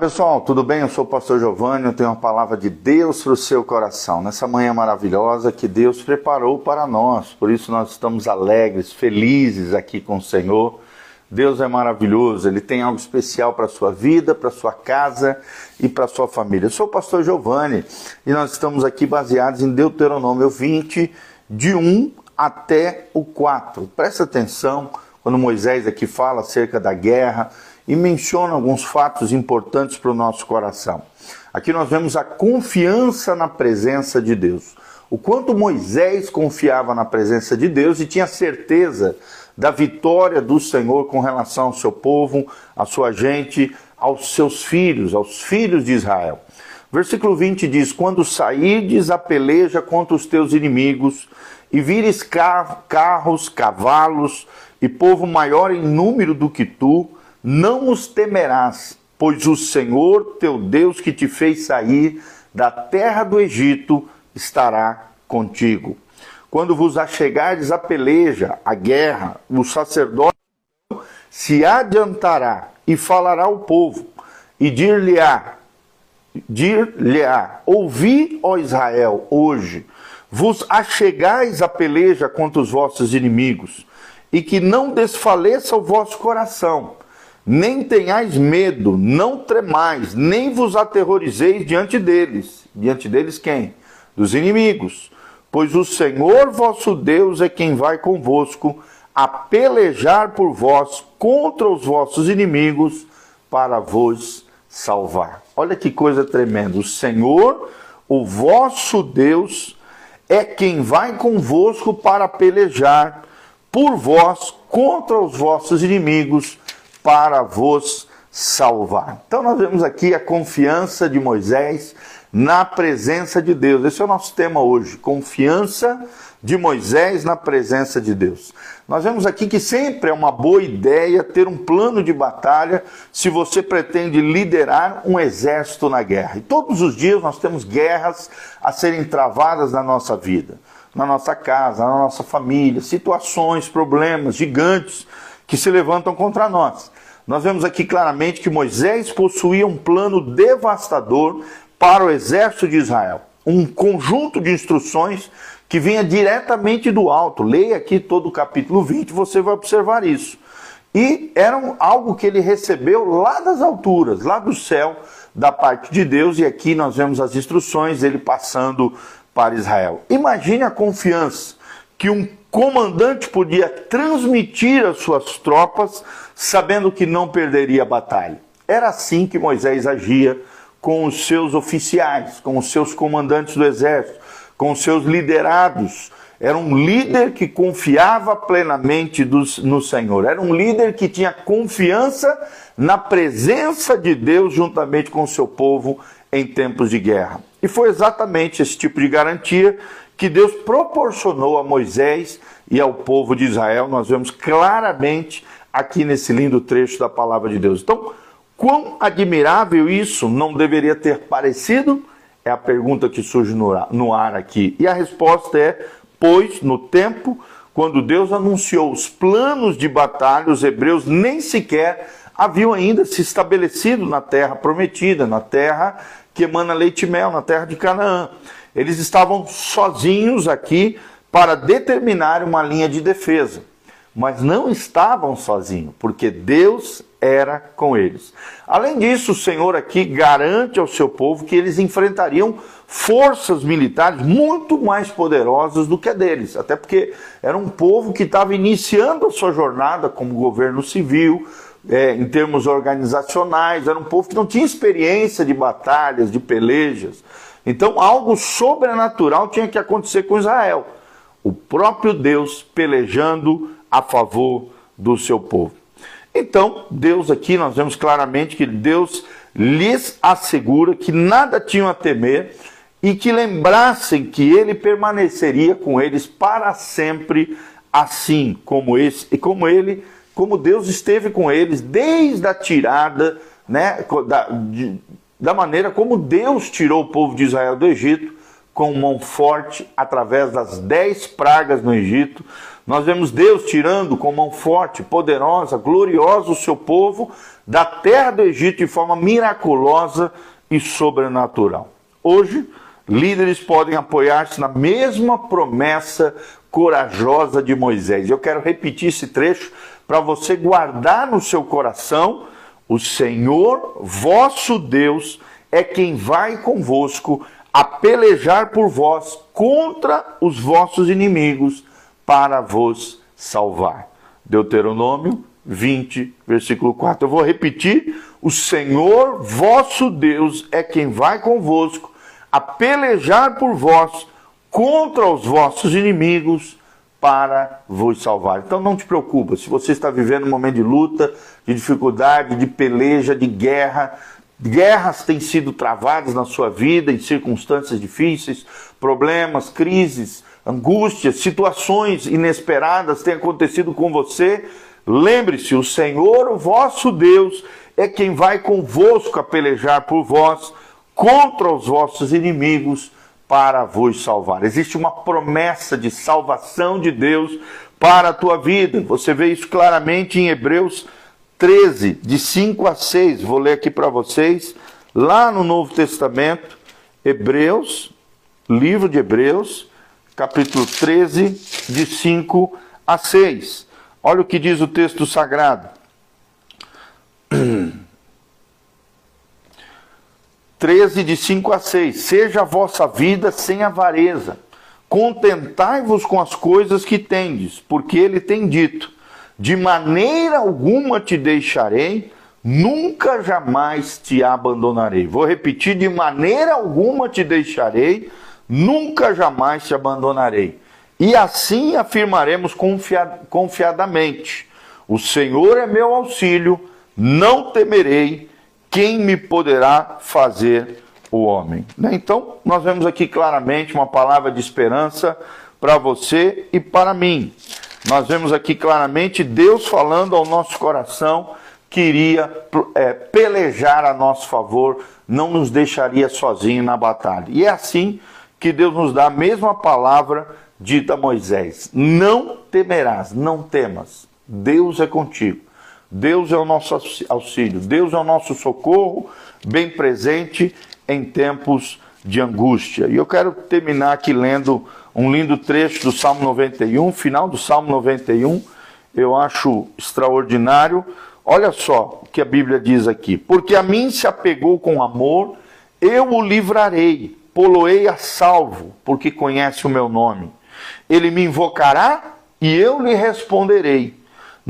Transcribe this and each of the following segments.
Pessoal, tudo bem? Eu sou o pastor Giovanni, eu tenho uma palavra de Deus para o seu coração. Nessa manhã maravilhosa que Deus preparou para nós. Por isso nós estamos alegres, felizes aqui com o Senhor. Deus é maravilhoso, Ele tem algo especial para a sua vida, para a sua casa e para a sua família. Eu sou o pastor Giovanni e nós estamos aqui baseados em Deuteronômio 20, de 1 até o 4. Presta atenção quando Moisés aqui fala acerca da guerra e menciona alguns fatos importantes para o nosso coração. Aqui nós vemos a confiança na presença de Deus. O quanto Moisés confiava na presença de Deus e tinha certeza da vitória do Senhor com relação ao seu povo, à sua gente, aos seus filhos, aos filhos de Israel. Versículo 20 diz: Quando sairdes a peleja contra os teus inimigos, e vires carros, cavalos e povo maior em número do que tu, não os temerás, pois o Senhor teu Deus que te fez sair da terra do Egito estará contigo. Quando vos achegardes a peleja, a guerra, o sacerdote se adiantará e falará ao povo, e dir-lhe-á, dir-lhe-á, ouvi, ó Israel, hoje, vos achegais a peleja contra os vossos inimigos, e que não desfaleça o vosso coração, nem tenhais medo, não tremais, nem vos aterrorizeis diante deles. Diante deles quem? Dos inimigos. Pois o Senhor vosso Deus é quem vai convosco a pelejar por vós contra os vossos inimigos para vos salvar. Olha que coisa tremenda. O Senhor, o vosso Deus, é quem vai convosco para pelejar por vós contra os vossos inimigos para vos salvar. Então nós vemos aqui a confiança de Moisés na presença de Deus. Esse é o nosso tema hoje, confiança de Moisés na presença de Deus. Nós vemos aqui que sempre é uma boa ideia ter um plano de batalha se você pretende liderar um exército na guerra. E todos os dias nós temos guerras a serem travadas na nossa vida, na nossa casa, na nossa família, situações, problemas gigantes que se levantam contra nós. Nós vemos aqui claramente que Moisés possuía um plano devastador para o exército de Israel. Um conjunto de instruções que vinha diretamente do alto. Leia aqui todo o capítulo 20, você vai observar isso. E era algo que ele recebeu lá das alturas, lá do céu, da parte de Deus, e aqui nós vemos as instruções dele passando para Israel. Imagine a confiança que um comandante podia transmitir às suas tropas, sabendo que não perderia a batalha. Era assim que Moisés agia com os seus oficiais, com os seus comandantes do exército, com os seus liderados. Era um líder que confiava plenamente no Senhor. Era um líder que tinha confiança na presença de Deus juntamente com o seu povo em tempos de guerra. E foi exatamente esse tipo de garantia que Deus proporcionou a Moisés e ao povo de Israel, nós vemos claramente aqui nesse lindo trecho da palavra de Deus. Então, quão admirável isso não deveria ter parecido? É a pergunta que surge no ar aqui. E a resposta é: pois no tempo, quando Deus anunciou os planos de batalha, os hebreus nem sequer haviam ainda se estabelecido na terra prometida, na terra que emana leite e mel, na terra de Canaã. Eles estavam sozinhos aqui para determinar uma linha de defesa, mas não estavam sozinhos, porque Deus era com eles. Além disso, o Senhor aqui garante ao seu povo que eles enfrentariam forças militares muito mais poderosas do que a deles, até porque era um povo que estava iniciando a sua jornada como governo civil, é, em termos organizacionais, era um povo que não tinha experiência de batalhas, de pelejas. Então, algo sobrenatural tinha que acontecer com Israel. O próprio Deus pelejando a favor do seu povo. Então, Deus aqui, nós vemos claramente que Deus lhes assegura que nada tinham a temer e que lembrassem que ele permaneceria com eles para sempre, assim como esse como ele, como Deus esteve com eles desde a tirada, né, da, de, da maneira como Deus tirou o povo de Israel do Egito, com mão forte, através das dez pragas no Egito. Nós vemos Deus tirando com mão forte, poderosa, gloriosa o seu povo da terra do Egito de forma miraculosa e sobrenatural. Hoje, líderes podem apoiar-se na mesma promessa corajosa de Moisés. Eu quero repetir esse trecho para você guardar no seu coração: o Senhor, vosso Deus, é quem vai convosco a pelejar por vós contra os vossos inimigos para vos salvar. Deuteronômio 20, versículo 4. Eu vou repetir: o Senhor vosso Deus é quem vai convosco a pelejar por vós contra os vossos inimigos para vos salvar. Então não te preocupa, se você está vivendo um momento de luta, de dificuldade, de peleja, de guerra, guerras têm sido travadas na sua vida em circunstâncias difíceis, problemas, crises, angústias, situações inesperadas têm acontecido com você, lembre-se, o Senhor, o vosso Deus, é quem vai convosco a pelejar por vós contra os vossos inimigos para vos salvar. Existe uma promessa de salvação de Deus para a tua vida. Você vê isso claramente em Hebreus 13, de 5 a 6. Vou ler aqui para vocês, lá no Novo Testamento, Hebreus, livro de Hebreus, capítulo 13, de 5 a 6. Olha o que diz o texto sagrado. 13, de 5 a 6. Seja a vossa vida sem avareza. Contentai-vos com as coisas que tendes, porque ele tem dito: De maneira alguma te deixarei, nunca jamais te abandonarei. Vou repetir: de maneira alguma te deixarei, nunca jamais te abandonarei. E assim afirmaremos confiadamente: O Senhor é meu auxílio, não temerei quem me poderá fazer o homem? Né? Então, nós vemos aqui claramente uma palavra de esperança para você e para mim. Nós vemos aqui claramente Deus falando ao nosso coração que iria é, pelejar a nosso favor, não nos deixaria sozinho na batalha. E é assim que Deus nos dá a mesma palavra dita a Moisés: Não temerás, não temas, Deus é contigo. Deus é o nosso auxílio, Deus é o nosso socorro, bem presente em tempos de angústia. E eu quero terminar aqui lendo um lindo trecho do Salmo 91, final do Salmo 91, eu acho extraordinário. Olha só o que a Bíblia diz aqui: Porque a mim se apegou com amor, eu o livrarei, poloei a salvo, porque conhece o meu nome. Ele me invocará e eu lhe responderei.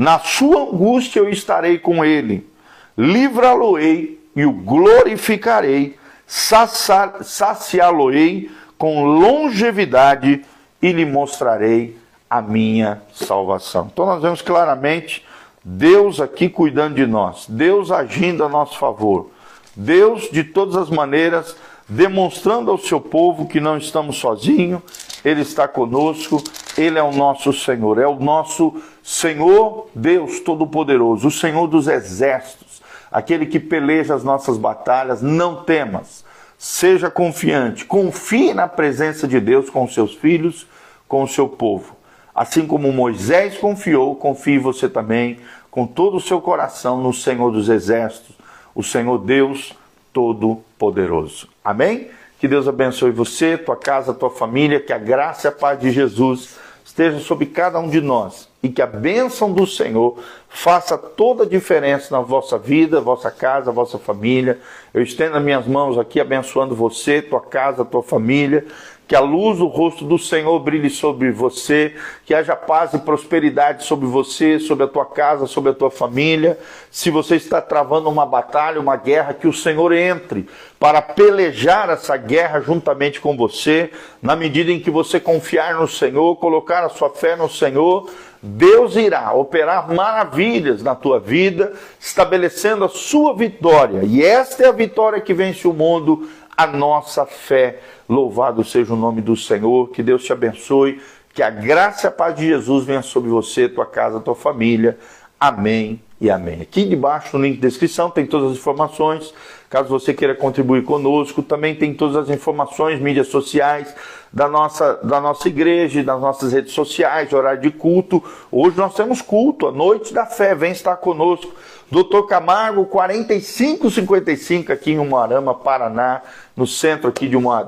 Na sua angústia eu estarei com ele, livrá-lo-ei e o glorificarei, saciá-lo-ei com longevidade e lhe mostrarei a minha salvação. Então nós vemos claramente Deus aqui cuidando de nós, Deus agindo a nosso favor, Deus de todas as maneiras demonstrando ao seu povo que não estamos sozinhos, Ele está conosco, Ele é o nosso Senhor, é o nosso Senhor Deus Todo-Poderoso, o Senhor dos exércitos, aquele que peleja as nossas batalhas, não temas, seja confiante, confie na presença de Deus com seus filhos, com o seu povo. Assim como Moisés confiou, confie você também com todo o seu coração no Senhor dos exércitos, o Senhor Deus Todo-Poderoso. Amém? Que Deus abençoe você, tua casa, tua família, que a graça e a paz de Jesus esteja sobre cada um de nós e que a bênção do Senhor faça toda a diferença na vossa vida, vossa casa, vossa família. Eu estendo as minhas mãos aqui abençoando você, tua casa, tua família que a luz do rosto do Senhor brilhe sobre você, que haja paz e prosperidade sobre você, sobre a tua casa, sobre a tua família. Se você está travando uma batalha, uma guerra, que o Senhor entre para pelejar essa guerra juntamente com você, na medida em que você confiar no Senhor, colocar a sua fé no Senhor, Deus irá operar maravilhas na tua vida, estabelecendo a sua vitória. E esta é a vitória que vence o mundo, a nossa fé Louvado seja o nome do Senhor, que Deus te abençoe, que a graça e a paz de Jesus venha sobre você, tua casa, tua família. Amém e amém. Aqui debaixo no link de descrição tem todas as informações. Caso você queira contribuir conosco, também tem todas as informações, mídias sociais da nossa, da nossa igreja, das nossas redes sociais, horário de culto. Hoje nós temos culto, a noite da fé, vem estar conosco. Doutor Camargo, 4555 aqui em Umuarama, Paraná, no centro aqui de, uma.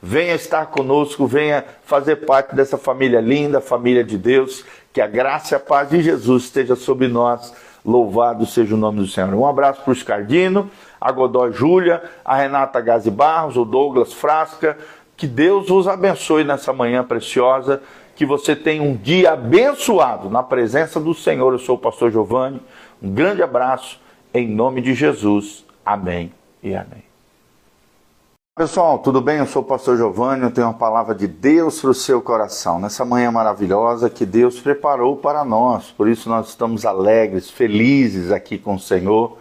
Venha estar conosco, venha fazer parte dessa família linda, família de Deus. Que a graça e a paz de Jesus esteja sobre nós. Louvado seja o nome do Senhor. Um abraço para o Scardino, a Godó Júlia, a Renata Gazi Barros, o Douglas Frasca. Que Deus vos abençoe nessa manhã preciosa. Que você tenha um dia abençoado na presença do Senhor. Eu sou o pastor Giovanni. Um grande abraço em nome de Jesus. Amém e amém. Pessoal, tudo bem? Eu sou o pastor Giovanni, eu tenho uma palavra de Deus para o seu coração. Nessa manhã maravilhosa que Deus preparou para nós. Por isso nós estamos alegres, felizes aqui com o Senhor.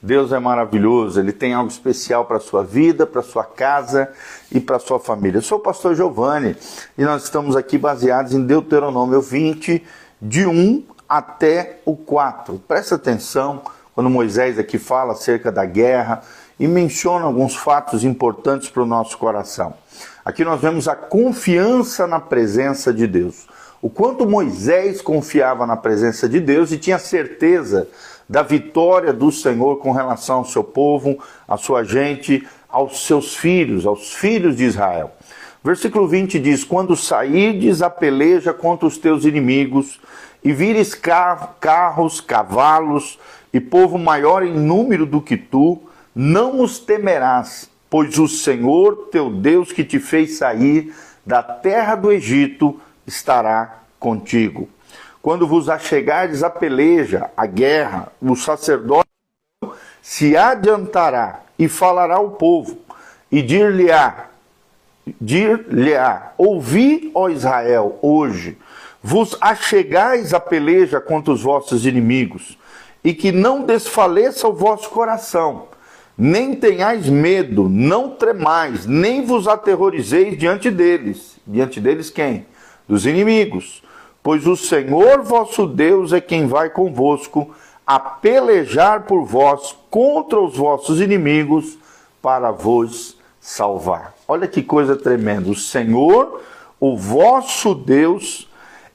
Deus é maravilhoso, Ele tem algo especial para a sua vida, para a sua casa e para a sua família. Eu sou o pastor Giovanni e nós estamos aqui baseados em Deuteronômio 20, de 1 até o 4. Presta atenção quando Moisés aqui fala acerca da guerra e menciona alguns fatos importantes para o nosso coração. Aqui nós vemos a confiança na presença de Deus. O quanto Moisés confiava na presença de Deus e tinha certeza da vitória do Senhor com relação ao seu povo, à sua gente, aos seus filhos, aos filhos de Israel. Versículo 20 diz: Quando sairdes a peleja contra os teus inimigos, e vires carros, cavalos e povo maior em número do que tu, não os temerás, pois o Senhor teu Deus que te fez sair da terra do Egito estará contigo. Quando vos achegardes a peleja, a guerra, o sacerdote se adiantará e falará ao povo, e dir-lhe-á, dir-lhe-á, ouvi, ó Israel, hoje, vos achegais a peleja contra os vossos inimigos, e que não desfaleça o vosso coração, nem tenhais medo, não tremais, nem vos aterrorizeis diante deles. Diante deles quem? Dos inimigos. Pois o Senhor vosso Deus é quem vai convosco a pelejar por vós contra os vossos inimigos para vos salvar. Olha que coisa tremenda. O Senhor, o vosso Deus,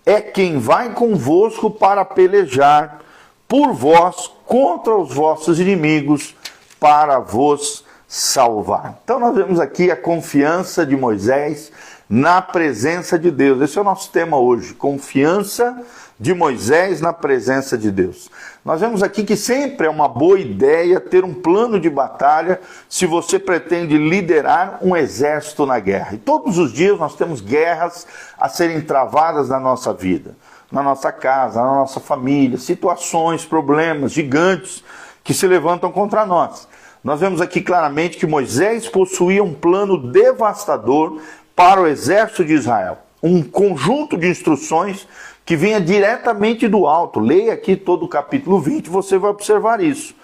é quem vai convosco para pelejar por vós contra os vossos inimigos para vos salvar. Então nós vemos aqui a confiança de Moisés na presença de Deus. Esse é o nosso tema hoje, confiança de Moisés na presença de Deus. Nós vemos aqui que sempre é uma boa ideia ter um plano de batalha se você pretende liderar um exército na guerra. E todos os dias nós temos guerras a serem travadas na nossa vida, na nossa casa, na nossa família, situações, problemas gigantes que se levantam contra nós. Nós vemos aqui claramente que Moisés possuía um plano devastador para o exército de Israel, um conjunto de instruções que vinha diretamente do alto. Leia aqui todo o capítulo 20, você vai observar isso.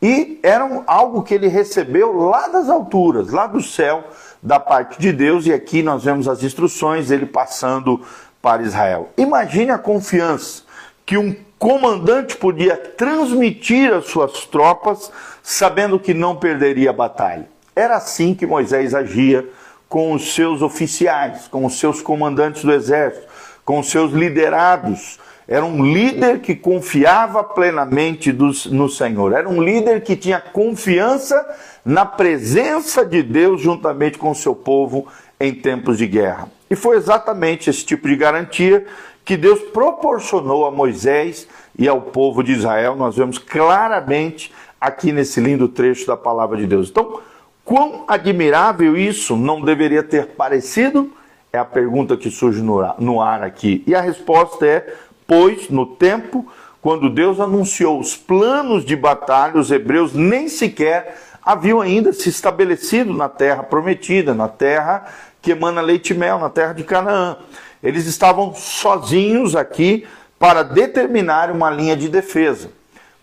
E era algo que ele recebeu lá das alturas, lá do céu, da parte de Deus, e aqui nós vemos as instruções dele passando para Israel. Imagine a confiança que um comandante podia transmitir às suas tropas, sabendo que não perderia a batalha. Era assim que Moisés agia com os seus oficiais, com os seus comandantes do exército com seus liderados. Era um líder que confiava plenamente no Senhor. Era um líder que tinha confiança na presença de Deus juntamente com o seu povo em tempos de guerra. E foi exatamente esse tipo de garantia que Deus proporcionou a Moisés e ao povo de Israel. Nós vemos claramente aqui nesse lindo trecho da palavra de Deus. Então, quão admirável isso não deveria ter parecido? É a pergunta que surge no ar aqui. E a resposta é: pois no tempo, quando Deus anunciou os planos de batalha, os hebreus nem sequer haviam ainda se estabelecido na terra prometida, na terra que emana leite e mel, na terra de Canaã. Eles estavam sozinhos aqui para determinar uma linha de defesa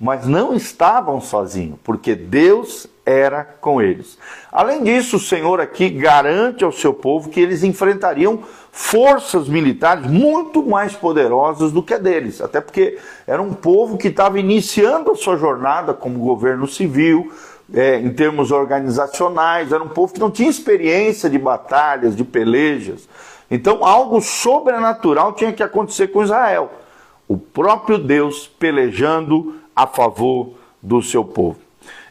mas não estavam sozinhos, porque Deus era com eles. Além disso, o Senhor aqui garante ao seu povo que eles enfrentariam forças militares muito mais poderosas do que a deles, até porque era um povo que estava iniciando a sua jornada como governo civil, é, em termos organizacionais, era um povo que não tinha experiência de batalhas, de pelejas. Então, algo sobrenatural tinha que acontecer com Israel. O próprio Deus pelejando a favor do seu povo.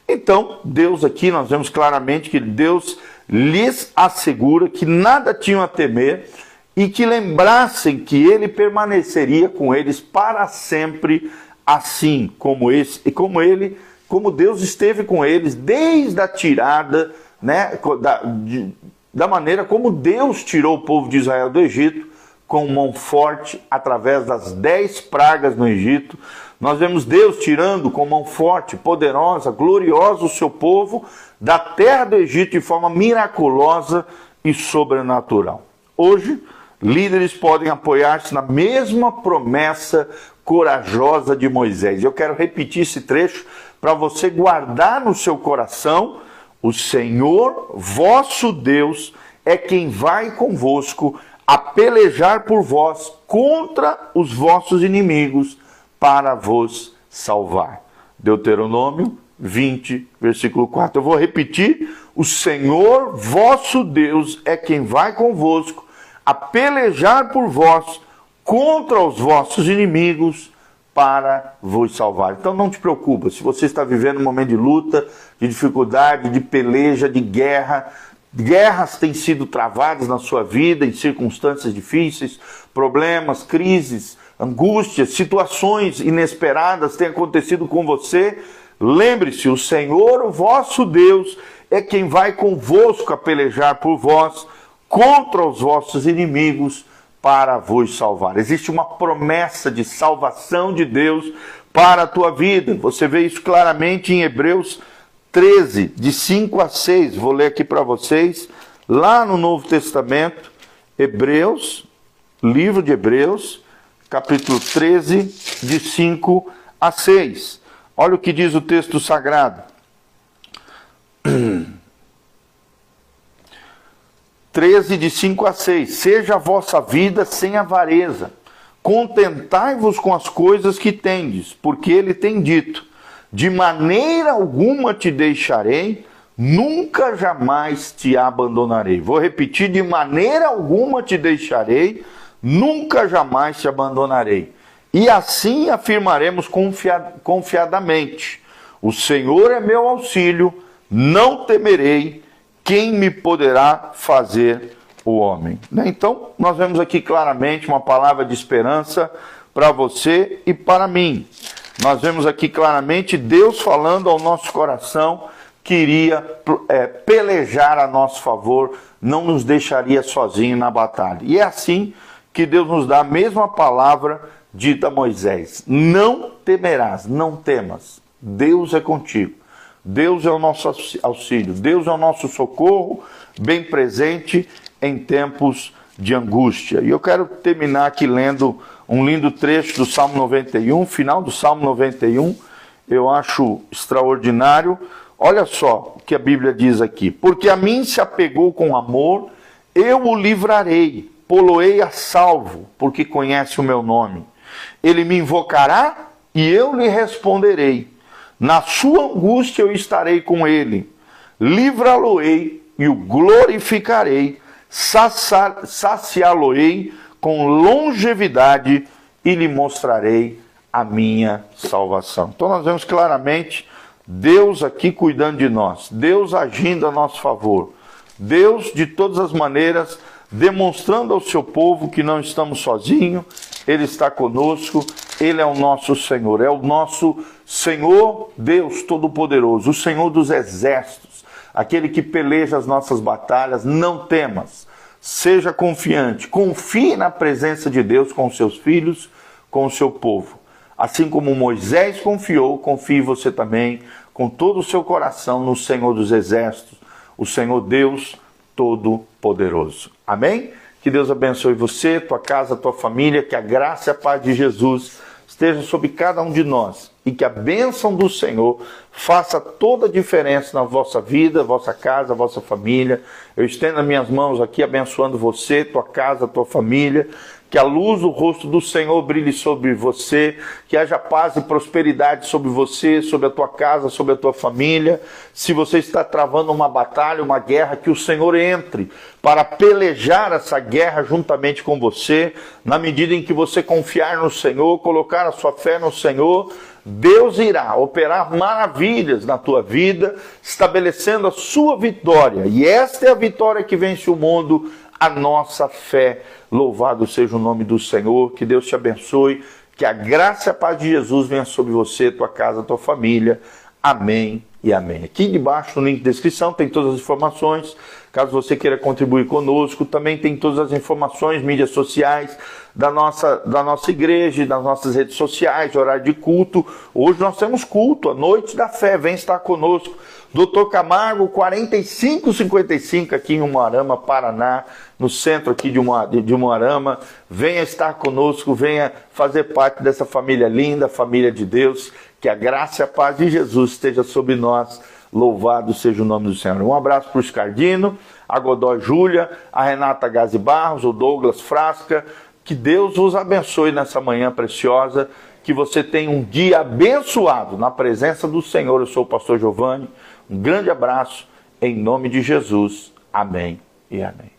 Então, Deus aqui, nós vemos claramente que Deus lhes assegura que nada tinham a temer e que lembrassem que ele permaneceria com eles para sempre, assim como esse, como ele, como Deus esteve com eles desde a tirada, né, da, de, da maneira como Deus tirou o povo de Israel do Egito, com mão forte através das dez pragas no Egito. Nós vemos Deus tirando com mão forte, poderosa, gloriosa o seu povo da terra do Egito de forma miraculosa e sobrenatural. Hoje, líderes podem apoiar-se na mesma promessa corajosa de Moisés. Eu quero repetir esse trecho para você guardar no seu coração: o Senhor, vosso Deus, é quem vai convosco a pelejar por vós contra os vossos inimigos para vos salvar. Deuteronômio 20, versículo 4. Eu vou repetir: o Senhor vosso Deus é quem vai convosco a pelejar por vós contra os vossos inimigos para vos salvar. Então não te preocupa, se você está vivendo um momento de luta, de dificuldade, de peleja, de guerra, guerras têm sido travadas na sua vida em circunstâncias difíceis, problemas, crises, angústias, situações inesperadas têm acontecido com você, Lembre-se, o Senhor, o vosso Deus, é quem vai convosco a pelejar por vós contra os vossos inimigos para vos salvar. Existe uma promessa de salvação de Deus para a tua vida. Você vê isso claramente em Hebreus 13, de 5 a 6. Vou ler aqui para vocês, lá no Novo Testamento, Hebreus, livro de Hebreus, capítulo 13, de 5 a 6. Olha o que diz o texto sagrado. 13, de 5 a 6. Seja a vossa vida sem avareza. Contentai-vos com as coisas que tendes, porque ele tem dito: De maneira alguma te deixarei, nunca jamais te abandonarei. Vou repetir: de maneira alguma te deixarei, nunca jamais te abandonarei. E assim afirmaremos confiadamente: O Senhor é meu auxílio, não temerei, quem me poderá fazer o homem? Né? Então, nós vemos aqui claramente uma palavra de esperança para você e para mim. Nós vemos aqui claramente Deus falando ao nosso coração que iria é, pelejar a nosso favor, não nos deixaria sozinho na batalha. E é assim que Deus nos dá a mesma palavra dita a Moisés: Não temerás, não temas, Deus é contigo. Deus é o nosso auxílio, Deus é o nosso socorro, bem presente em tempos de angústia. E eu quero terminar aqui lendo um lindo trecho do Salmo 91, final do Salmo 91, eu acho extraordinário. Olha só o que a Bíblia diz aqui: Porque a mim se apegou com amor, eu o livrarei, poloei a salvo, porque conhece o meu nome. Ele me invocará e eu lhe responderei. Na sua angústia eu estarei com ele. Livrá-lo-ei e o glorificarei. Saciá-lo-ei com longevidade e lhe mostrarei a minha salvação. Então nós vemos claramente Deus aqui cuidando de nós, Deus agindo a nosso favor, Deus de todas as maneiras demonstrando ao seu povo que não estamos sozinhos, Ele está conosco, Ele é o nosso Senhor, é o nosso Senhor Deus Todo-Poderoso, o Senhor dos exércitos, aquele que peleja as nossas batalhas. Não temas, seja confiante, confie na presença de Deus com seus filhos, com o seu povo. Assim como Moisés confiou, confie você também com todo o seu coração no Senhor dos exércitos, o Senhor Deus Todo-Poderoso. Amém? Que Deus abençoe você, tua casa, tua família, que a graça e a paz de Jesus esteja sobre cada um de nós e que a bênção do Senhor faça toda a diferença na vossa vida, vossa casa, vossa família. Eu estendo as minhas mãos aqui abençoando você, tua casa, tua família. Que a luz do rosto do Senhor brilhe sobre você, que haja paz e prosperidade sobre você, sobre a tua casa, sobre a tua família. Se você está travando uma batalha, uma guerra, que o Senhor entre para pelejar essa guerra juntamente com você, na medida em que você confiar no Senhor, colocar a sua fé no Senhor, Deus irá operar maravilhas na tua vida, estabelecendo a sua vitória. E esta é a vitória que vence o mundo, a nossa fé. Louvado seja o nome do Senhor, que Deus te abençoe, que a graça e a paz de Jesus venha sobre você, tua casa, tua família. Amém e amém. Aqui debaixo no link de descrição tem todas as informações. Caso você queira contribuir conosco, também tem todas as informações, mídias sociais da nossa, da nossa igreja, das nossas redes sociais, horário de culto. Hoje nós temos culto, a noite da fé, vem estar conosco. Doutor Camargo, 4555 aqui em Umuarama, Paraná, no centro aqui de, Umuarama. Venha estar conosco, venha fazer parte dessa família linda, família de Deus. Que a graça e a paz de Jesus esteja sobre nós. Louvado seja o nome do Senhor. Um abraço para o Scardino, a Godó Júlia, a Renata Gazi Barros, o Douglas Frasca. Que Deus vos abençoe nessa manhã preciosa. Que você tenha um dia abençoado na presença do Senhor. Eu sou o pastor Giovanni. Um grande abraço em nome de Jesus. Amém e amém.